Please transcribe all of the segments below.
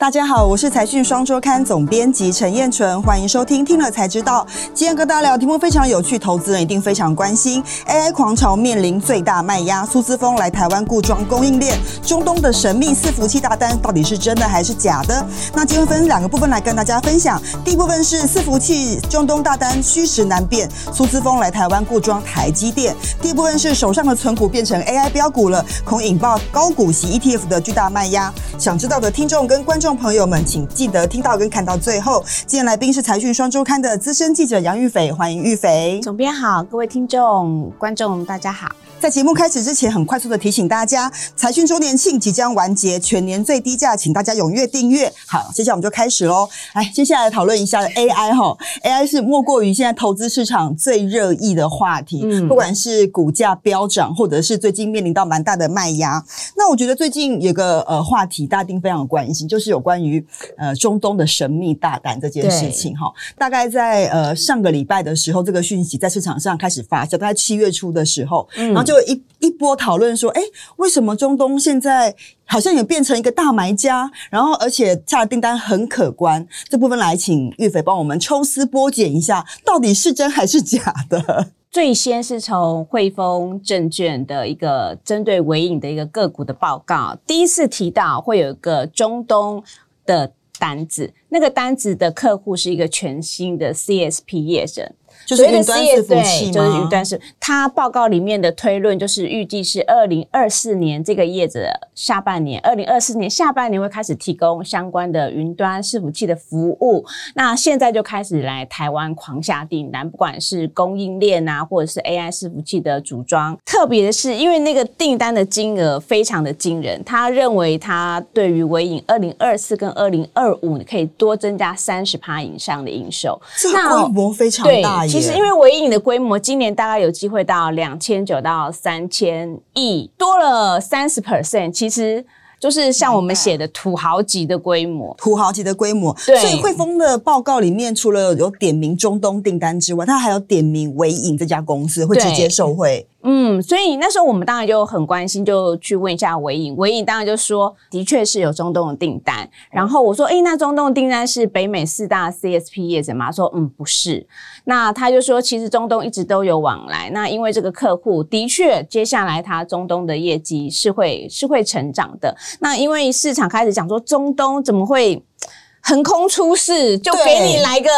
大家好，我是财讯双周刊总编辑陈彦纯，欢迎收听听了才知道。今天跟大家聊题目非常有趣，投资人一定非常关心。AI 狂潮面临最大卖压，苏姿丰来台湾固装供应链，中东的神秘伺服器大单到底是真的还是假的？那今天分两个部分来跟大家分享。第一部分是伺服器中东大单虚实难辨，苏姿丰来台湾固装台积电。第二部分是手上的存股变成 AI 标股了，恐引爆高股息 ETF 的巨大卖压。想知道的听众跟观众。朋友们，请记得听到跟看到最后。今天来宾是财讯双周刊的资深记者杨玉斐，欢迎玉斐。总编好，各位听众、观众，大家好。在节目开始之前，很快速的提醒大家，财讯周年庆即将完结，全年最低价，请大家踊跃订阅。好，接下来我们就开始喽。来，接下来讨论一下 AI 哈，AI 是莫过于现在投资市场最热议的话题。嗯，不管是股价飙涨，或者是最近面临到蛮大的卖压。那我觉得最近有个呃话题，大家一定非常关心，就是有关于呃中东的神秘大单这件事情哈。大概在呃上个礼拜的时候，这个讯息在市场上开始发酵，大概七月初的时候，嗯，然后就。一一波讨论说，哎，为什么中东现在好像也变成一个大买家？然后，而且下的订单很可观。这部分来请玉斐帮我们抽丝剥茧一下，到底是真还是假的？最先是从汇丰证券的一个针对纬颖的一个个股的报告，第一次提到会有一个中东的单子，那个单子的客户是一个全新的 CSP 业者。就是云端伺服器吗？就是云端是，他报告里面的推论就是预计是二零二四年这个业者下半年，二零二四年下半年会开始提供相关的云端伺服器的服务。那现在就开始来台湾狂下订单，不管是供应链啊，或者是 AI 伺服器的组装。特别的是，因为那个订单的金额非常的惊人，他认为他对于微影二零二四跟二零二五可以多增加三十趴以上的营收，这规模非常大。其实，因为唯影的规模今年大概有机会到两千九到三千亿，多了三十 percent。其实就是像我们写的土豪级的规模，土豪级的规模。对，所以汇丰的报告里面，除了有点名中东订单之外，它还有点名唯影这家公司会直接受惠。嗯，所以那时候我们当然就很关心，就去问一下韦颖。韦颖当然就说，的确是有中东的订单。然后我说，诶，那中东的订单是北美四大 CSP 业者吗？说，嗯，不是。那他就说，其实中东一直都有往来。那因为这个客户的确，接下来他中东的业绩是会是会成长的。那因为市场开始讲说，中东怎么会？横空出世，就给你来个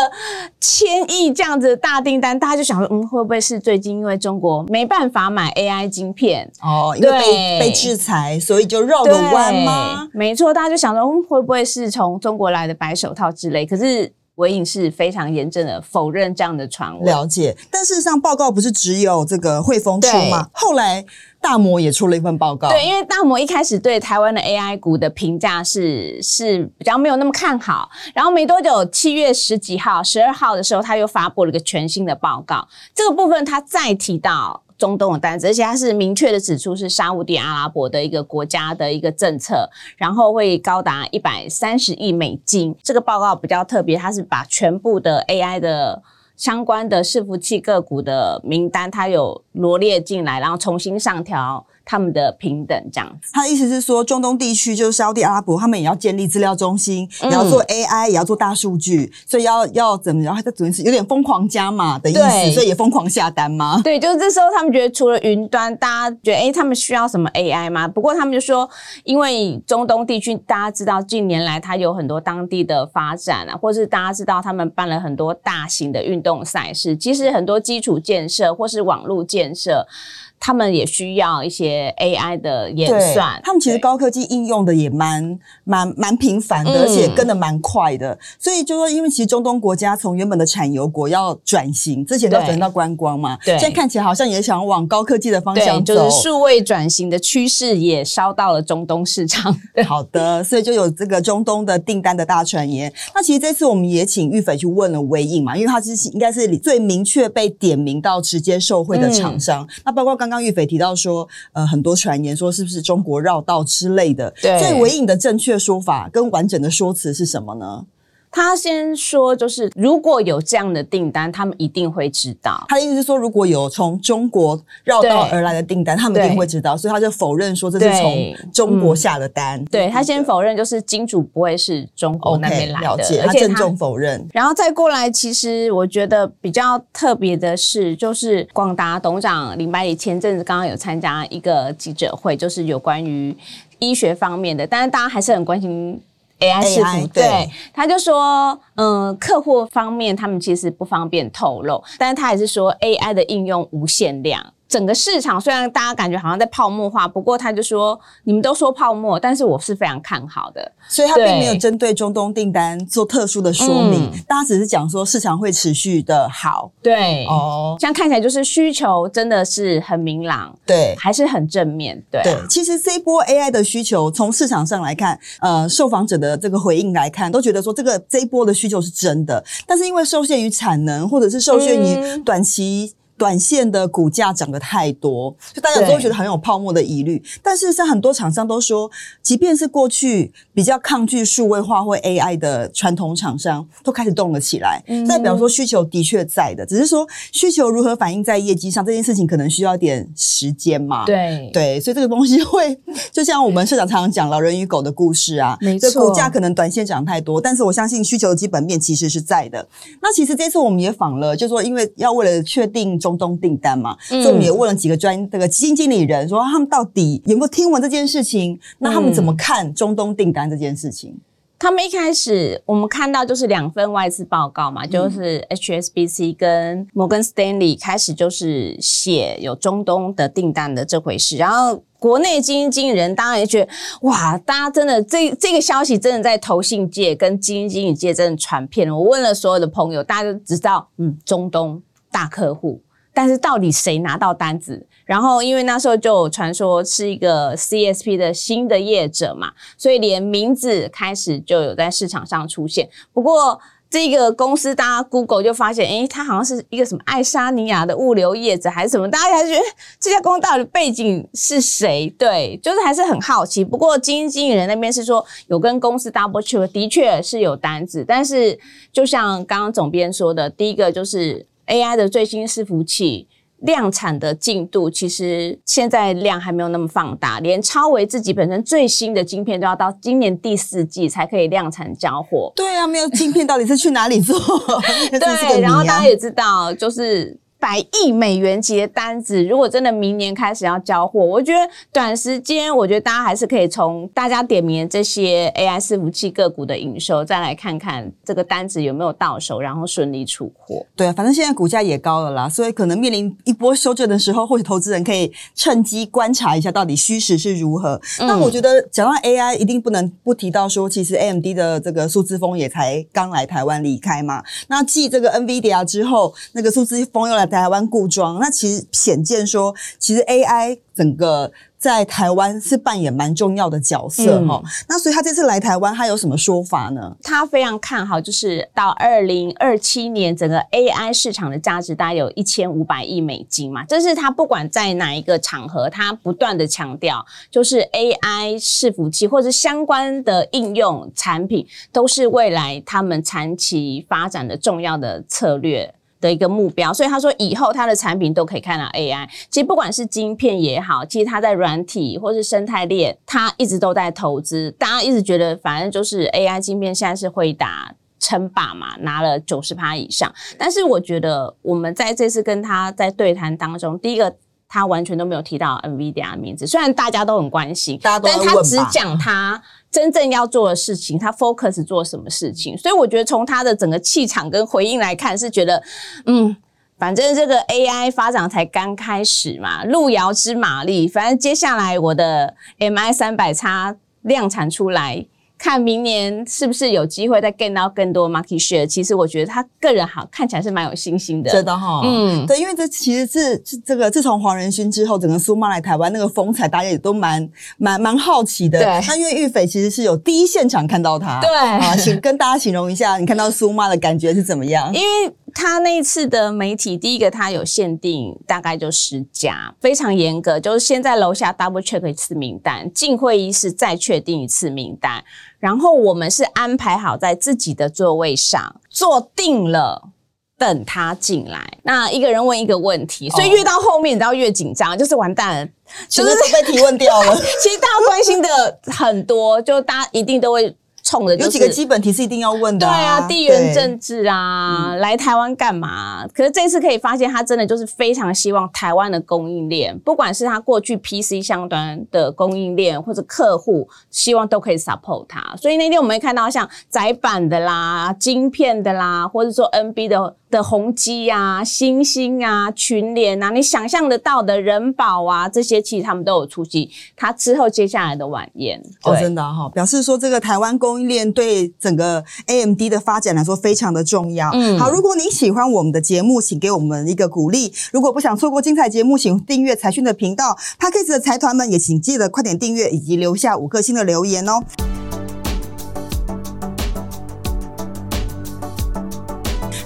千亿这样子的大订单，大家就想说，嗯，会不会是最近因为中国没办法买 AI 晶片哦，因为被被制裁，所以就绕个弯吗？没错，大家就想说，嗯，会不会是从中国来的白手套之类？可是纬颖是非常严正的否认这样的传闻。了解，但事实上报告不是只有这个汇丰出吗？后来。大摩也出了一份报告，对，因为大摩一开始对台湾的 AI 股的评价是是比较没有那么看好，然后没多久，七月十几号、十二号的时候，他又发布了一个全新的报告，这个部分他再提到中东的单子，而且他是明确的指出是沙乌地阿拉伯的一个国家的一个政策，然后会高达一百三十亿美金。这个报告比较特别，它是把全部的 AI 的。相关的伺服器个股的名单，它有罗列进来，然后重新上调。他们的平等这样子，他的意思是说，中东地区就是沙乌地阿拉伯，他们也要建立资料中心，也要做 AI，也要做大数据，所以要要怎么样？他主要是有点疯狂加码的意思，所以也疯狂下单吗？对，就是这时候他们觉得，除了云端，大家觉得，诶，他们需要什么 AI 吗？不过他们就说，因为中东地区大家知道，近年来它有很多当地的发展啊，或是大家知道他们办了很多大型的运动赛事，其实很多基础建设或是网络建设。他们也需要一些 AI 的演算，他们其实高科技应用的也蛮蛮蛮频繁的，而且跟的蛮快的。所以就说，因为其实中东国家从原本的产油国要转型，之前都转到观光嘛，对，现在看起来好像也想往高科技的方向走，就是数位转型的趋势也烧到了中东市场。好的，所以就有这个中东的订单的大传言。那其实这次我们也请玉斐去问了微影嘛，因为他是应该是最明确被点名到直接受惠的厂商。嗯、那包括刚。刚玉斐提到说，呃，很多传言说是不是中国绕道之类的？对，所以纬颖的正确说法跟完整的说辞是什么呢？他先说，就是如果有这样的订单，他们一定会知道。他的意思是说，如果有从中国绕道而来的订单，他们一定会知道。所以他就否认说这是从中国下的单。对，嗯、对他先否认，就是金主不会是中国那边来的，了解，而且他郑重否认。然后再过来，其实我觉得比较特别的是，就是广达董事长林百里前阵子刚刚有参加一个记者会，就是有关于医学方面的，但是大家还是很关心。AI 伺服，对，他就说，嗯，客户方面他们其实不方便透露，但是他还是说 AI 的应用无限量。整个市场虽然大家感觉好像在泡沫化，不过他就说你们都说泡沫，但是我是非常看好的。所以他并没有针对中东订单做特殊的说明，嗯、大家只是讲说市场会持续的好。对，哦，这样看起来就是需求真的是很明朗，对，还是很正面。对、啊，对，其实这一波 AI 的需求从市场上来看，呃，受访者的这个回应来看，都觉得说这个这一波的需求是真的，但是因为受限于产能，或者是受限于短期。短线的股价涨得太多，就大家都会觉得很有泡沫的疑虑。但事实上，很多厂商都说，即便是过去比较抗拒数位化或 AI 的传统厂商，都开始动了起来，嗯代表说需求的确在的，只是说需求如何反映在业绩上，这件事情可能需要点时间嘛。对对，所以这个东西会 就像我们社长常常讲“老人与狗”的故事啊，没错，股价可能短线涨太多，但是我相信需求的基本面其实是在的。那其实这次我们也访了，就是说因为要为了确定中。中东订单嘛，所以我们也问了几个专这个基金经理人，说他们到底有没有听闻这件事情？那他们怎么看中东订单这件事情？他们一开始我们看到就是两份外资报告嘛，就是 HSBC 跟摩根斯丹利开始就是写有中东的订单的这回事，然后国内基金经理人当然也觉得哇，大家真的这这个消息真的在投信界跟基金经理界真的传遍了。我问了所有的朋友，大家都知道，嗯，中东大客户。但是到底谁拿到单子？然后因为那时候就传说是一个 CSP 的新的业者嘛，所以连名字开始就有在市场上出现。不过这个公司大家 Google 就发现，诶，它好像是一个什么爱沙尼亚的物流业者还是什么？大家还是觉得这家公司到底背景是谁？对，就是还是很好奇。不过经经理人那边是说有跟公司 double check，的确是有单子。但是就像刚刚总编说的，第一个就是。AI 的最新伺服器量产的进度，其实现在量还没有那么放大，连超维自己本身最新的晶片都要到今年第四季才可以量产交货。对啊，没有晶片到底是去哪里做？对，然后大家也知道，就是。百亿美元级的单子，如果真的明年开始要交货，我觉得短时间，我觉得大家还是可以从大家点名的这些 AI 伺服器个股的营收，再来看看这个单子有没有到手，然后顺利出货。对啊，反正现在股价也高了啦，所以可能面临一波修正的时候，或许投资人可以趁机观察一下到底虚实是如何。嗯、那我觉得讲到 AI，一定不能不提到说，其实 AMD 的这个数字风也才刚来台湾离开嘛。那继这个 NVIDIA 之后，那个数字风又来。台湾固装，那其实显见说，其实 AI 整个在台湾是扮演蛮重要的角色哈、嗯。那所以他这次来台湾，他有什么说法呢？他非常看好，就是到二零二七年，整个 AI 市场的价值大概有一千五百亿美金嘛。这是他不管在哪一个场合，他不断的强调，就是 AI 伺服器或者相关的应用产品，都是未来他们长期发展的重要的策略。的一个目标，所以他说以后他的产品都可以看到 AI。其实不管是晶片也好，其实他在软体或是生态链，他一直都在投资。大家一直觉得，反正就是 AI 晶片现在是会打称霸嘛，拿了九十趴以上。但是我觉得我们在这次跟他在对谈当中，第一个他完全都没有提到 NVIDIA 的名字，虽然大家都很关心，但他只讲他。真正要做的事情，他 focus 做什么事情？所以我觉得从他的整个气场跟回应来看，是觉得，嗯，反正这个 AI 发展才刚开始嘛，路遥知马力，反正接下来我的 MI 三百叉量产出来。看明年是不是有机会再 get 到更多 market share？其实我觉得他个人好看起来是蛮有信心的，真的哈。嗯，对，因为这其实是这个自从黄仁勋之后，整个苏妈来台湾那个风采，大家也都蛮蛮蛮好奇的。对，那因为玉斐其实是有第一现场看到他，对啊，请跟大家形容一下，你看到苏妈的感觉是怎么样？因为他那一次的媒体，第一个他有限定，大概就十家，非常严格，就是先在楼下 double check 一次名单，进会议室再确定一次名单，然后我们是安排好在自己的座位上坐定了。等他进来，那一个人问一个问题，所以越到后面，你知道越紧张，就是完蛋了，就是都被提问掉了。其实大家关心的很多，就大家一定都会。冲的、就是、有几个基本题是一定要问的、啊，对啊，地缘政治啊，来台湾干嘛？可是这次可以发现，他真的就是非常希望台湾的供应链，不管是他过去 PC 相端的供应链或者客户，希望都可以 support 他。所以那天我们会看到像窄板的啦、晶片的啦，或者说 NB 的的宏基啊、星星啊、群联啊，你想象得到的人保啊，这些其实他们都有出席他之后接下来的晚宴。哦，真的哈、哦，表示说这个台湾供应链对整个 AMD 的发展来说非常的重要。嗯，好，如果你喜欢我们的节目，请给我们一个鼓励。如果不想错过精彩节目，请订阅财讯的频道。Podcast 的财团们也请记得快点订阅以及留下五颗星的留言哦。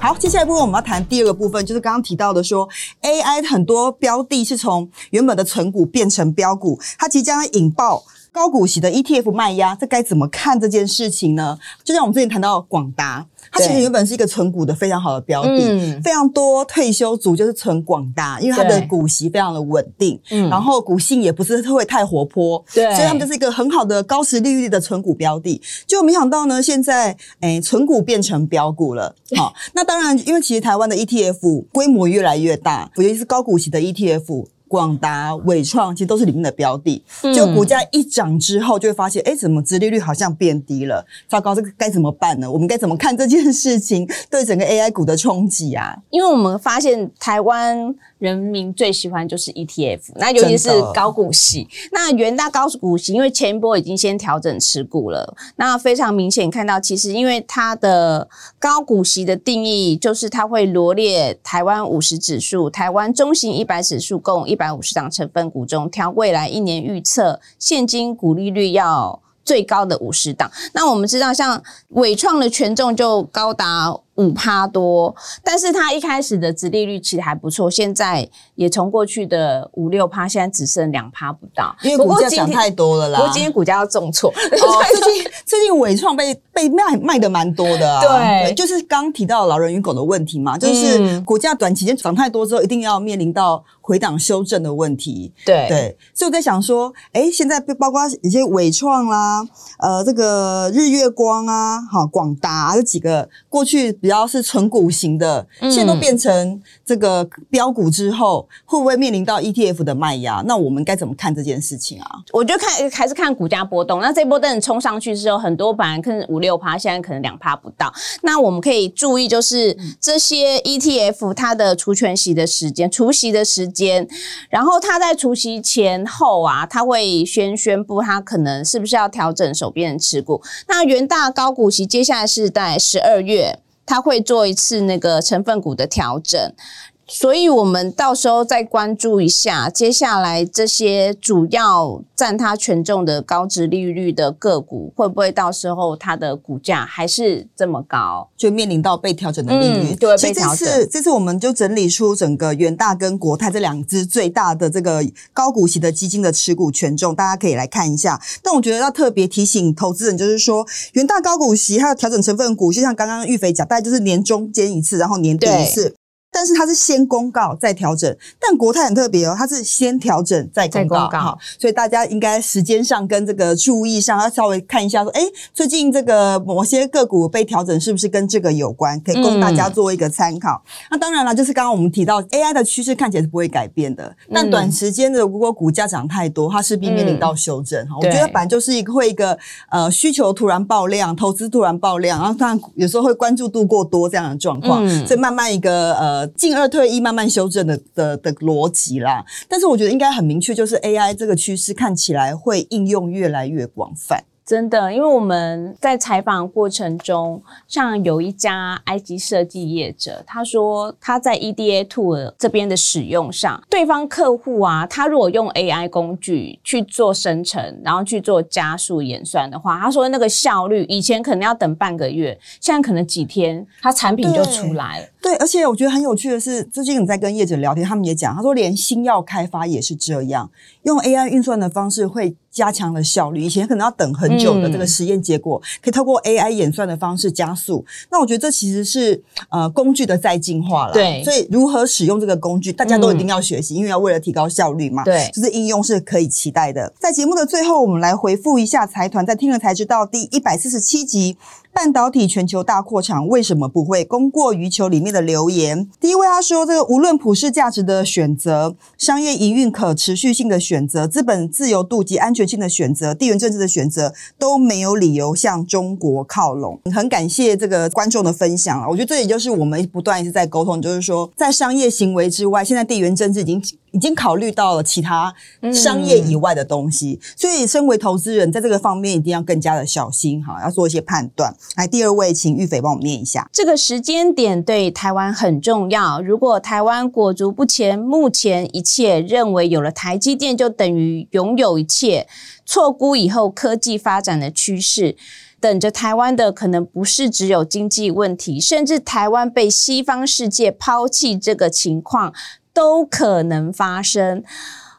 好，接下来部分我们要谈第二个部分，就是刚刚提到的说，AI 很多标的是从原本的存股变成标股，它即将引爆。高股息的 ETF 卖压，这该怎么看这件事情呢？就像我们之前谈到广达，它其实原本是一个存股的非常好的标的，嗯、非常多退休族就是存广达，因为它的股息非常的稳定，嗯，然后股性也不是会太活泼，对，所以他们就是一个很好的高殖利率的存股标的。就没想到呢，现在诶，存股变成标股了。好，那当然，因为其实台湾的 ETF 规模越来越大，尤其是高股息的 ETF。广达、伟创其实都是里面的标的，就股价一涨之后，就会发现，哎、嗯，怎么殖利率好像变低了？糟糕，这个该怎么办呢？我们该怎么看这件事情对整个 AI 股的冲击啊？因为我们发现台湾。人民最喜欢就是 ETF，那尤其是高股息。那元大高股息，因为前一波已经先调整持股了，那非常明显看到，其实因为它的高股息的定义，就是它会罗列台湾五十指数、台湾中型一百指数共一百五十档成分股中，挑未来一年预测现金股利率要最高的五十档。那我们知道，像伟创的权重就高达。五趴多，但是它一开始的殖利率其实还不错，现在也从过去的五六趴，现在只剩两趴不到。因为股价涨太多了啦。不过今天股价要重挫，哦、最近 最近伟创被被卖卖的蛮多的啊。对就是刚提到老人与狗的问题嘛，就是股价短期间涨太多之后，一定要面临到回档修正的问题。对对，所以我在想说，哎，现在包括一些伟创啦，呃，这个日月光啊，哈广达、啊、这几个过去。比较是纯股型的，现在都变成这个标股之后，会不会面临到 ETF 的卖压？那我们该怎么看这件事情啊？我觉得看还是看股价波动。那这波等冲上去之后，很多本来可能五六趴，现在可能两趴不到。那我们可以注意，就是这些 ETF 它的除权息的时间、除息的时间，然后他在除夕前后啊，他会先宣布他可能是不是要调整手边的持股。那元大高股息接下来是在十二月。他会做一次那个成分股的调整。所以，我们到时候再关注一下，接下来这些主要占它权重的高值利率的个股，会不会到时候它的股价还是这么高，就面临到被调整的利率？嗯、对，所以这次这次我们就整理出整个元大跟国泰这两支最大的这个高股息的基金的持股权重，大家可以来看一下。但我觉得要特别提醒投资人，就是说元大高股息它的调整成分股，就像刚刚玉肥讲，大概就是年中间一次，然后年底一次。但是它是先公告再调整，但国泰很特别哦，它是先调整再公告，好，所以大家应该时间上跟这个注意上要稍微看一下，说，哎，最近这个某些个股被调整是不是跟这个有关，可以供大家做一个参考。嗯、那当然了，就是刚刚我们提到 AI 的趋势看起来是不会改变的，但短时间的如果股价涨太多，它势必面临到修正哈。嗯、我觉得反正就是一个会一个呃需求突然爆量，投资突然爆量，然后当然有时候会关注度过多这样的状况，嗯、所以慢慢一个呃。进二退一，慢慢修正的的的逻辑啦。但是我觉得应该很明确，就是 AI 这个趋势看起来会应用越来越广泛。真的，因为我们在采访过程中，像有一家 IC 设计业者，他说他在 EDA Tool 这边的使用上，对方客户啊，他如果用 AI 工具去做生成，然后去做加速演算的话，他说那个效率以前可能要等半个月，现在可能几天，他产品就出来了。对，而且我觉得很有趣的是，最近你在跟业者聊天，他们也讲，他说连新药开发也是这样，用 AI 运算的方式会加强了效率。以前可能要等很久的这个实验结果，嗯、可以透过 AI 演算的方式加速。那我觉得这其实是呃工具的再进化了。对，所以如何使用这个工具，大家都一定要学习，嗯、因为要为了提高效率嘛。对，就是应用是可以期待的。在节目的最后，我们来回复一下财团在听了才知道第一百四十七集。半导体全球大扩厂为什么不会供过于求？里面的留言，第一位他说：“这个无论普世价值的选择、商业营运可持续性的选择、资本自由度及安全性的选择、地缘政治的选择，都没有理由向中国靠拢。”很感谢这个观众的分享啊！我觉得这也就是我们不断一直在沟通，就是说在商业行为之外，现在地缘政治已经。已经考虑到了其他商业以外的东西，嗯、所以身为投资人，在这个方面一定要更加的小心哈，要做一些判断。来，第二位，请玉斐帮我们念一下。这个时间点对台湾很重要。如果台湾裹足不前，目前一切认为有了台积电就等于拥有一切，错估以后科技发展的趋势，等着台湾的可能不是只有经济问题，甚至台湾被西方世界抛弃这个情况。都可能发生。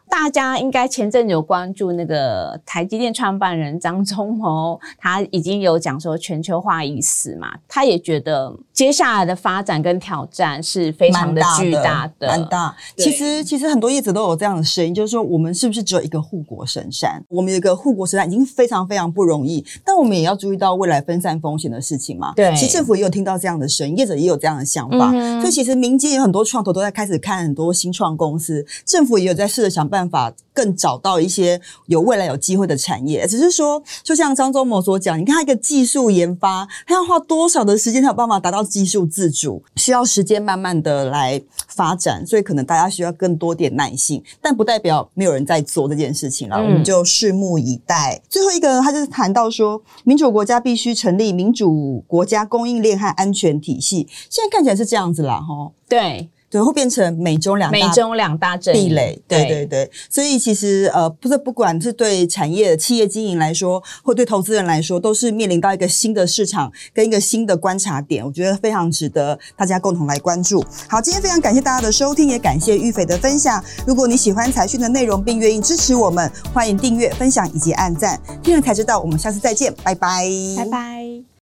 大家应该前阵子有关注那个台积电创办人张忠谋，他已经有讲说全球化已死嘛，他也觉得接下来的发展跟挑战是非常的巨大的，蛮大。其实其实很多业者都有这样的声音，就是说我们是不是只有一个护国神山？我们有一个护国神山已经非常非常不容易，但我们也要注意到未来分散风险的事情嘛。对，其实政府也有听到这样的声音，业者也有这样的想法，嗯、所以其实民间有很多创投都在开始看很多新创公司，政府也有在试着想办法。办法更找到一些有未来有机会的产业，只是说，就像张忠谋所讲，你看他一个技术研发，他要花多少的时间才有办法达到技术自主？需要时间慢慢的来发展，所以可能大家需要更多点耐心，但不代表没有人在做这件事情了，嗯、我们就拭目以待。最后一个，他就是谈到说，民主国家必须成立民主国家供应链和安全体系，现在看起来是这样子啦，哈，对。对，会变成美中两大美中两大壁垒。对对对，所以其实呃，不是不管是对产业企业经营来说，或对投资人来说，都是面临到一个新的市场跟一个新的观察点，我觉得非常值得大家共同来关注。好，今天非常感谢大家的收听，也感谢玉斐的分享。如果你喜欢财讯的内容，并愿意支持我们，欢迎订阅、分享以及按赞。听了才知道，我们下次再见，拜拜，拜拜。